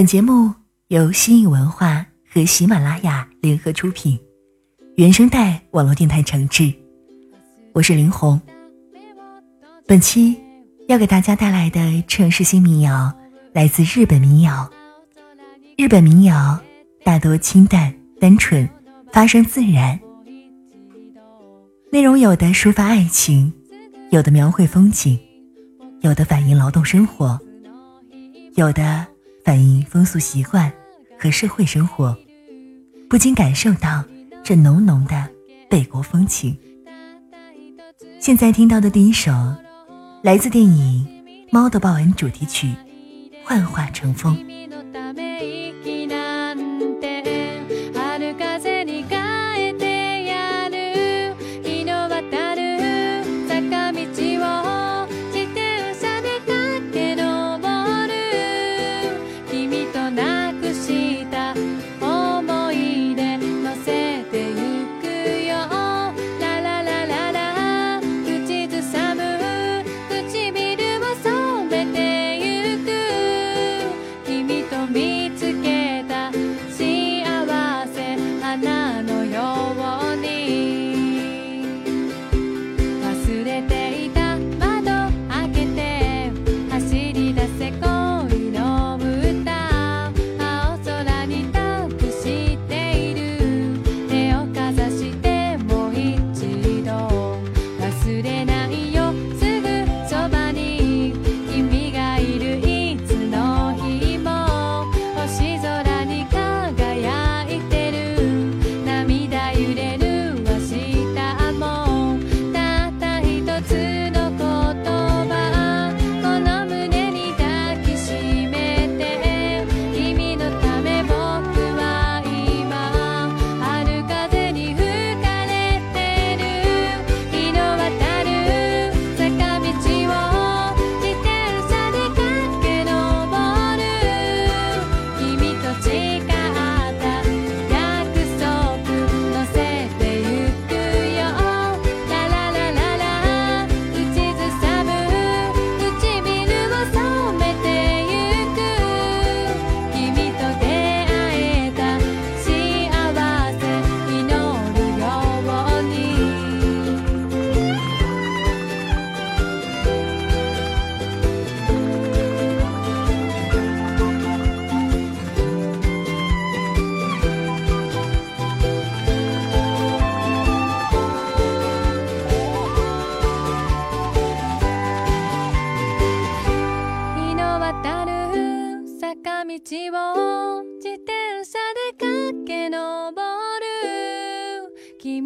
本节目由新颖文化和喜马拉雅联合出品，原声带网络电台承制。我是林红。本期要给大家带来的城市新民谣来自日本民谣。日本民谣大多清淡单纯，发声自然，内容有的抒发爱情，有的描绘风景，有的反映劳动生活，有的。反映风俗习惯和社会生活，不禁感受到这浓浓的北国风情。现在听到的第一首，来自电影《猫的报恩》主题曲《幻化成风》。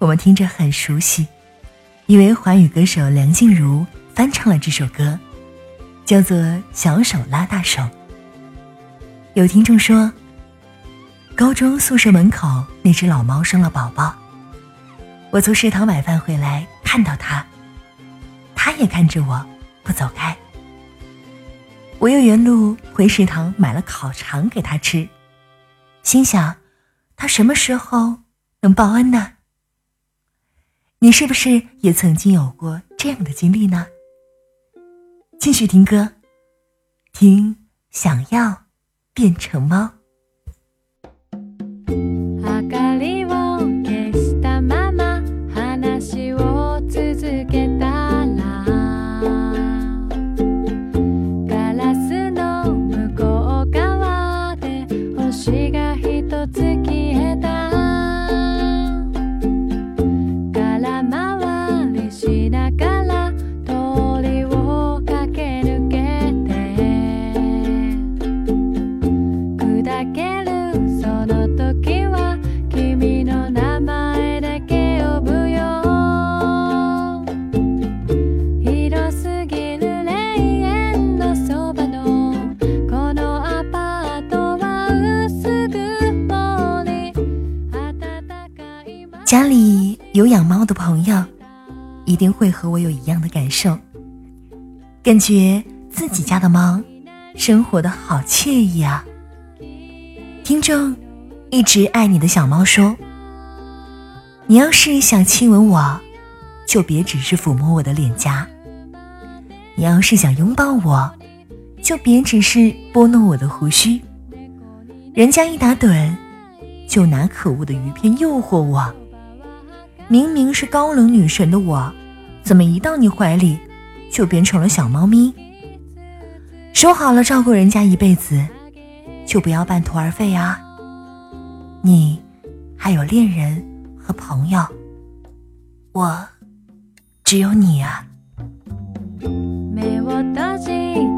我们听着很熟悉，以为华语歌手梁静茹翻唱了这首歌，叫做《小手拉大手》。有听众说，高中宿舍门口那只老猫生了宝宝，我从食堂买饭回来看到它，它也看着我不走开。我又原路回食堂买了烤肠给它吃，心想，它什么时候能报恩呢？你是不是也曾经有过这样的经历呢？继续听歌，听想要变成猫。家里有养猫的朋友，一定会和我有一样的感受，感觉自己家的猫生活的好惬意啊。听众一直爱你的小猫说：“你要是想亲吻我，就别只是抚摸我的脸颊；你要是想拥抱我，就别只是拨弄我的胡须。人家一打盹，就拿可恶的鱼片诱惑我。明明是高冷女神的我，怎么一到你怀里，就变成了小猫咪？说好了照顾人家一辈子。”就不要半途而废啊！你还有恋人和朋友，我只有你啊。没我的心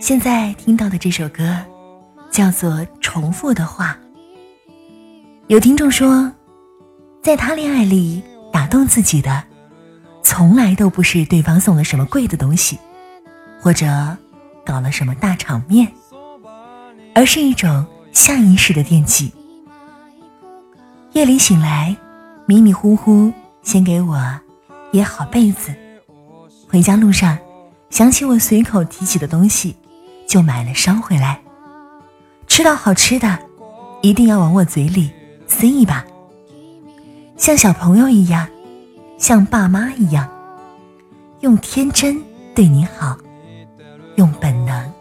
现在听到的这首歌叫做《重复的话》。有听众说，在他恋爱里打动自己的，从来都不是对方送了什么贵的东西，或者搞了什么大场面，而是一种下意识的惦记。夜里醒来，迷迷糊糊，先给我掖好被子。回家路上，想起我随口提起的东西，就买了捎回来。吃到好吃的，一定要往我嘴里塞一把，像小朋友一样，像爸妈一样，用天真对你好，用本能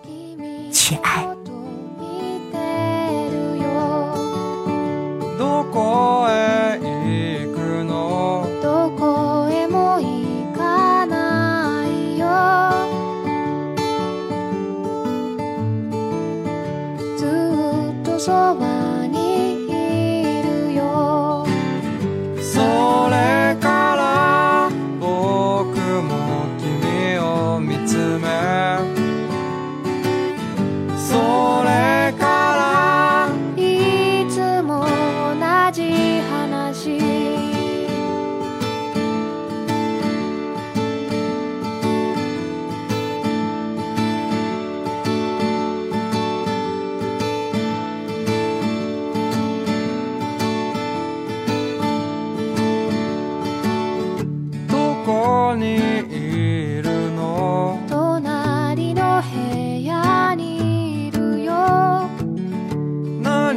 去爱。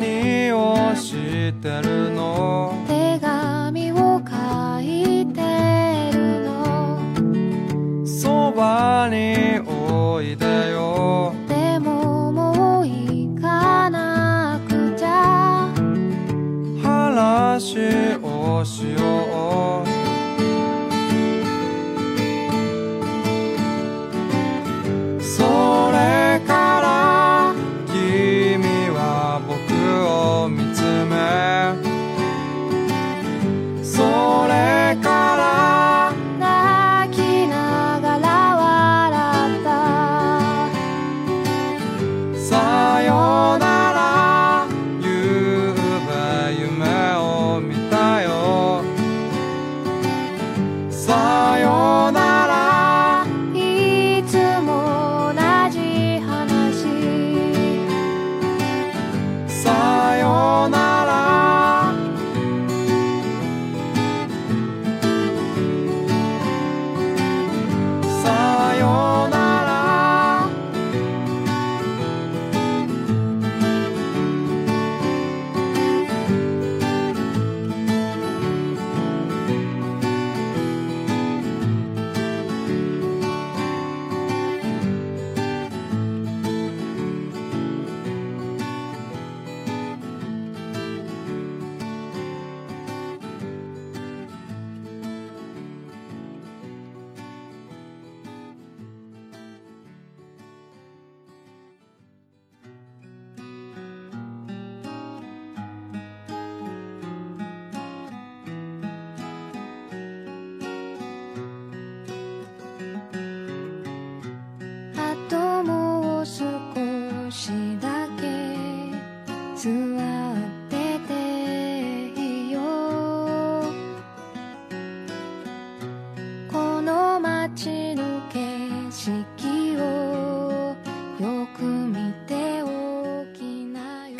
何をしてるの？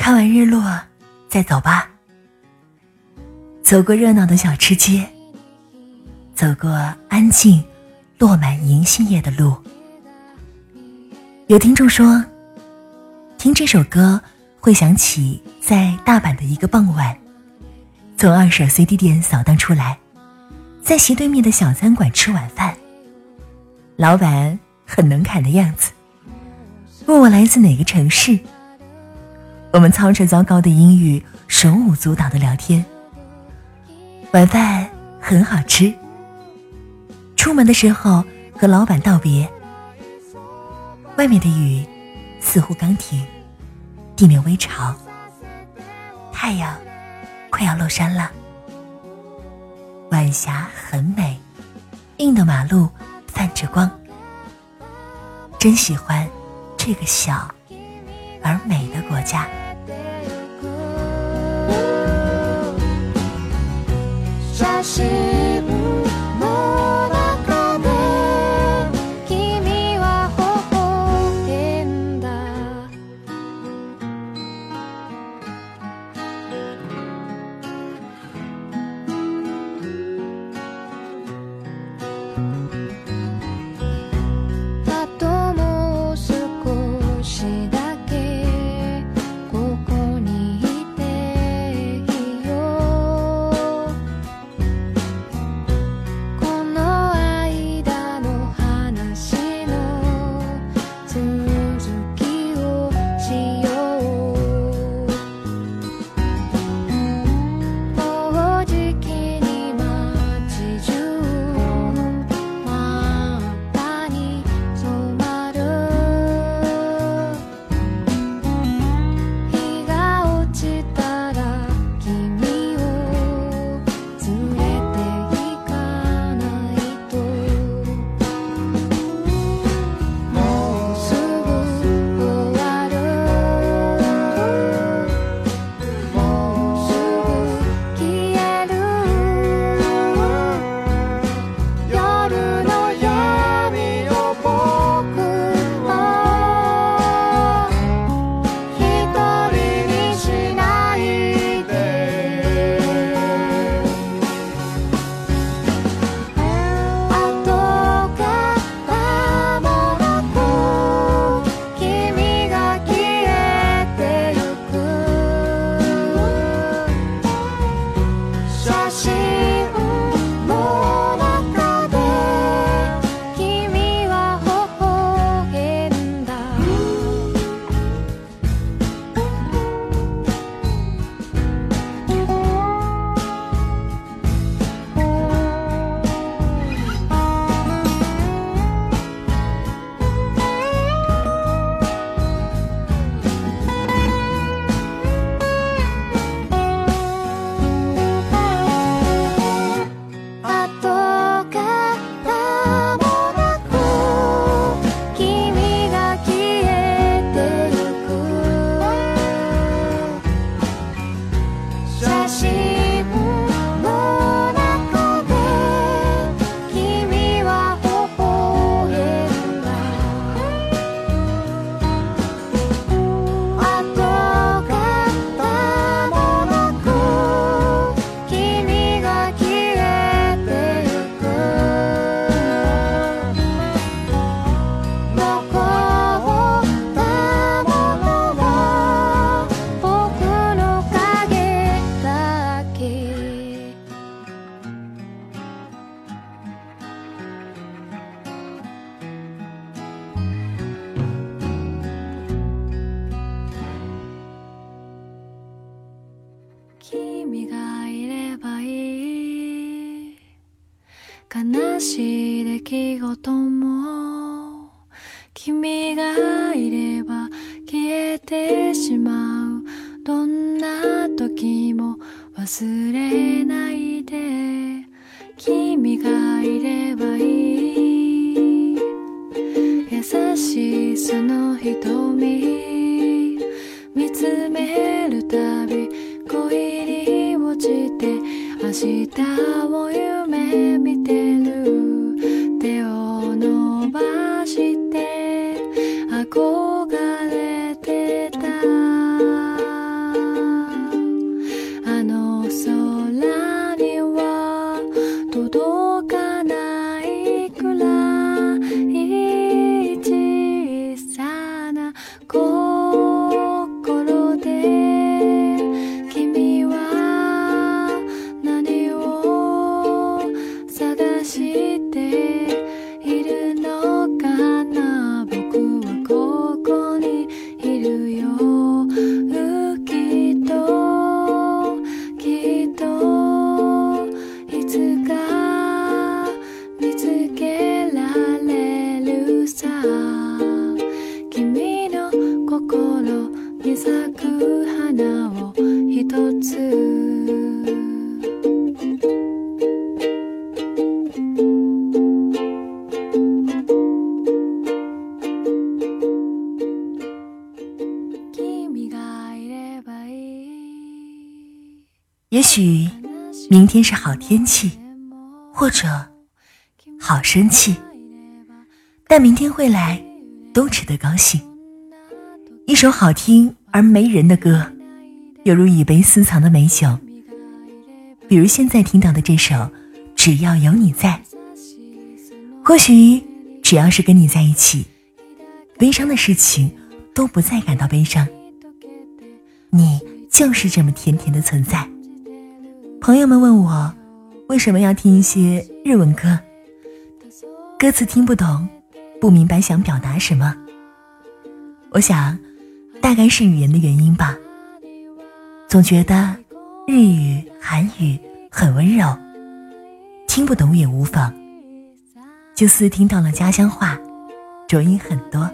看完日落再走吧。走过热闹的小吃街，走过安静、落满银杏叶的路。有听众说，听这首歌会想起在大阪的一个傍晚，从二手 CD 店扫荡出来，在斜对面的小餐馆吃晚饭。老板很能侃的样子，问我来自哪个城市。我们操着糟糕的英语，手舞足蹈的聊天。晚饭很好吃。出门的时候和老板道别。外面的雨似乎刚停，地面微潮，太阳快要落山了。晚霞很美，硬的马路泛着光。真喜欢这个小而美的国家。写真しい出来事も君がいれば消えてしまうどんな時も忘れないで君がいればいい優しいその瞳見つめるたび恋に落ちて明日を天是好天气，或者好生气，但明天会来，都值得高兴。一首好听而没人的歌，犹如一杯私藏的美酒。比如现在听到的这首《只要有你在》，或许只要是跟你在一起，悲伤的事情都不再感到悲伤。你就是这么甜甜的存在。朋友们问我，为什么要听一些日文歌？歌词听不懂，不明白想表达什么。我想，大概是语言的原因吧。总觉得日语、韩语很温柔，听不懂也无妨。就似听到了家乡话，浊音很多。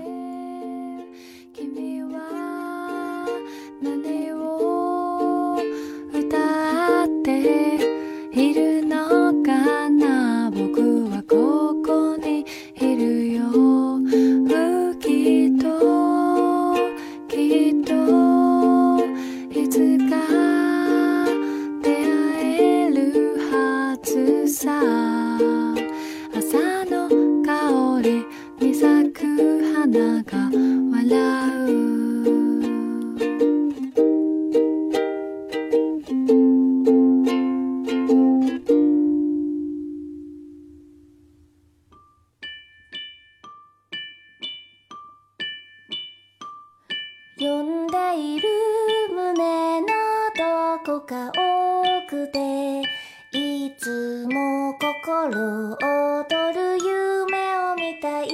心躍る夢を見たい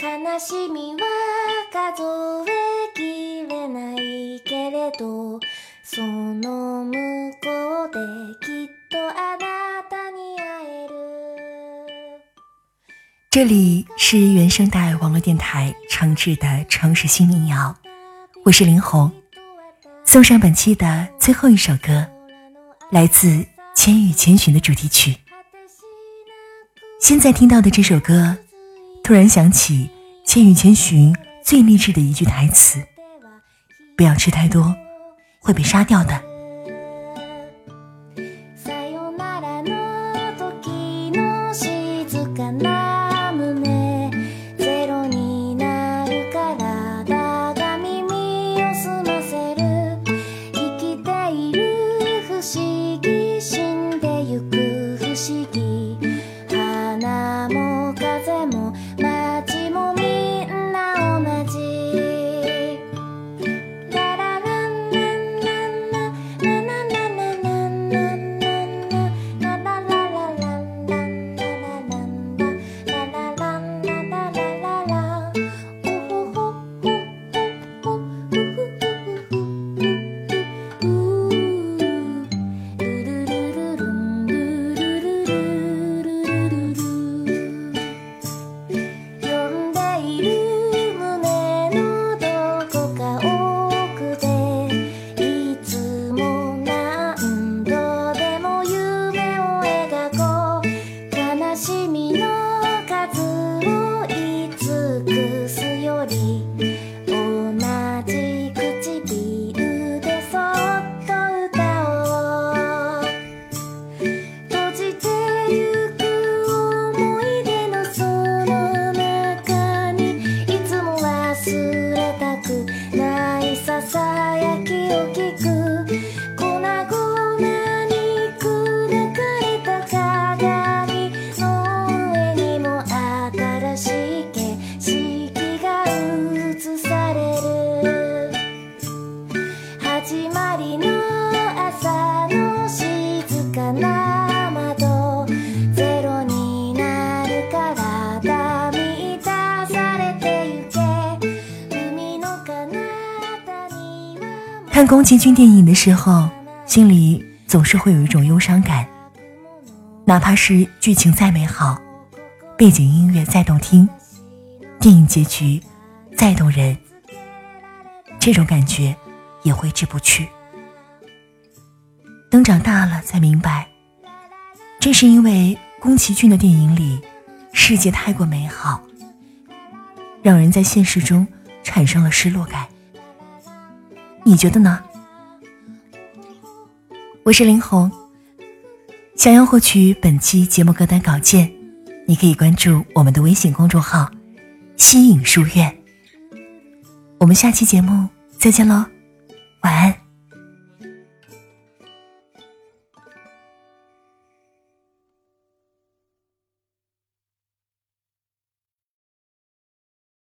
悲しみは数えきれないけれどその向こうできっとあなたに会える这里是原声带网络电台诚挚的城市新民谣，我是林红，送上本期的最后一首歌，来自《千与千寻》的主题曲。 现在听到的这首歌，突然想起《千与千寻》最励志的一句台词：“不要吃太多，会被杀掉的。”进军电影的时候，心里总是会有一种忧伤感，哪怕是剧情再美好，背景音乐再动听，电影结局再动人，这种感觉也挥之不去。等长大了才明白，正是因为宫崎骏的电影里世界太过美好，让人在现实中产生了失落感。你觉得呢？我是林红。想要获取本期节目歌单稿件，你可以关注我们的微信公众号“西影书院”。我们下期节目再见喽，晚安。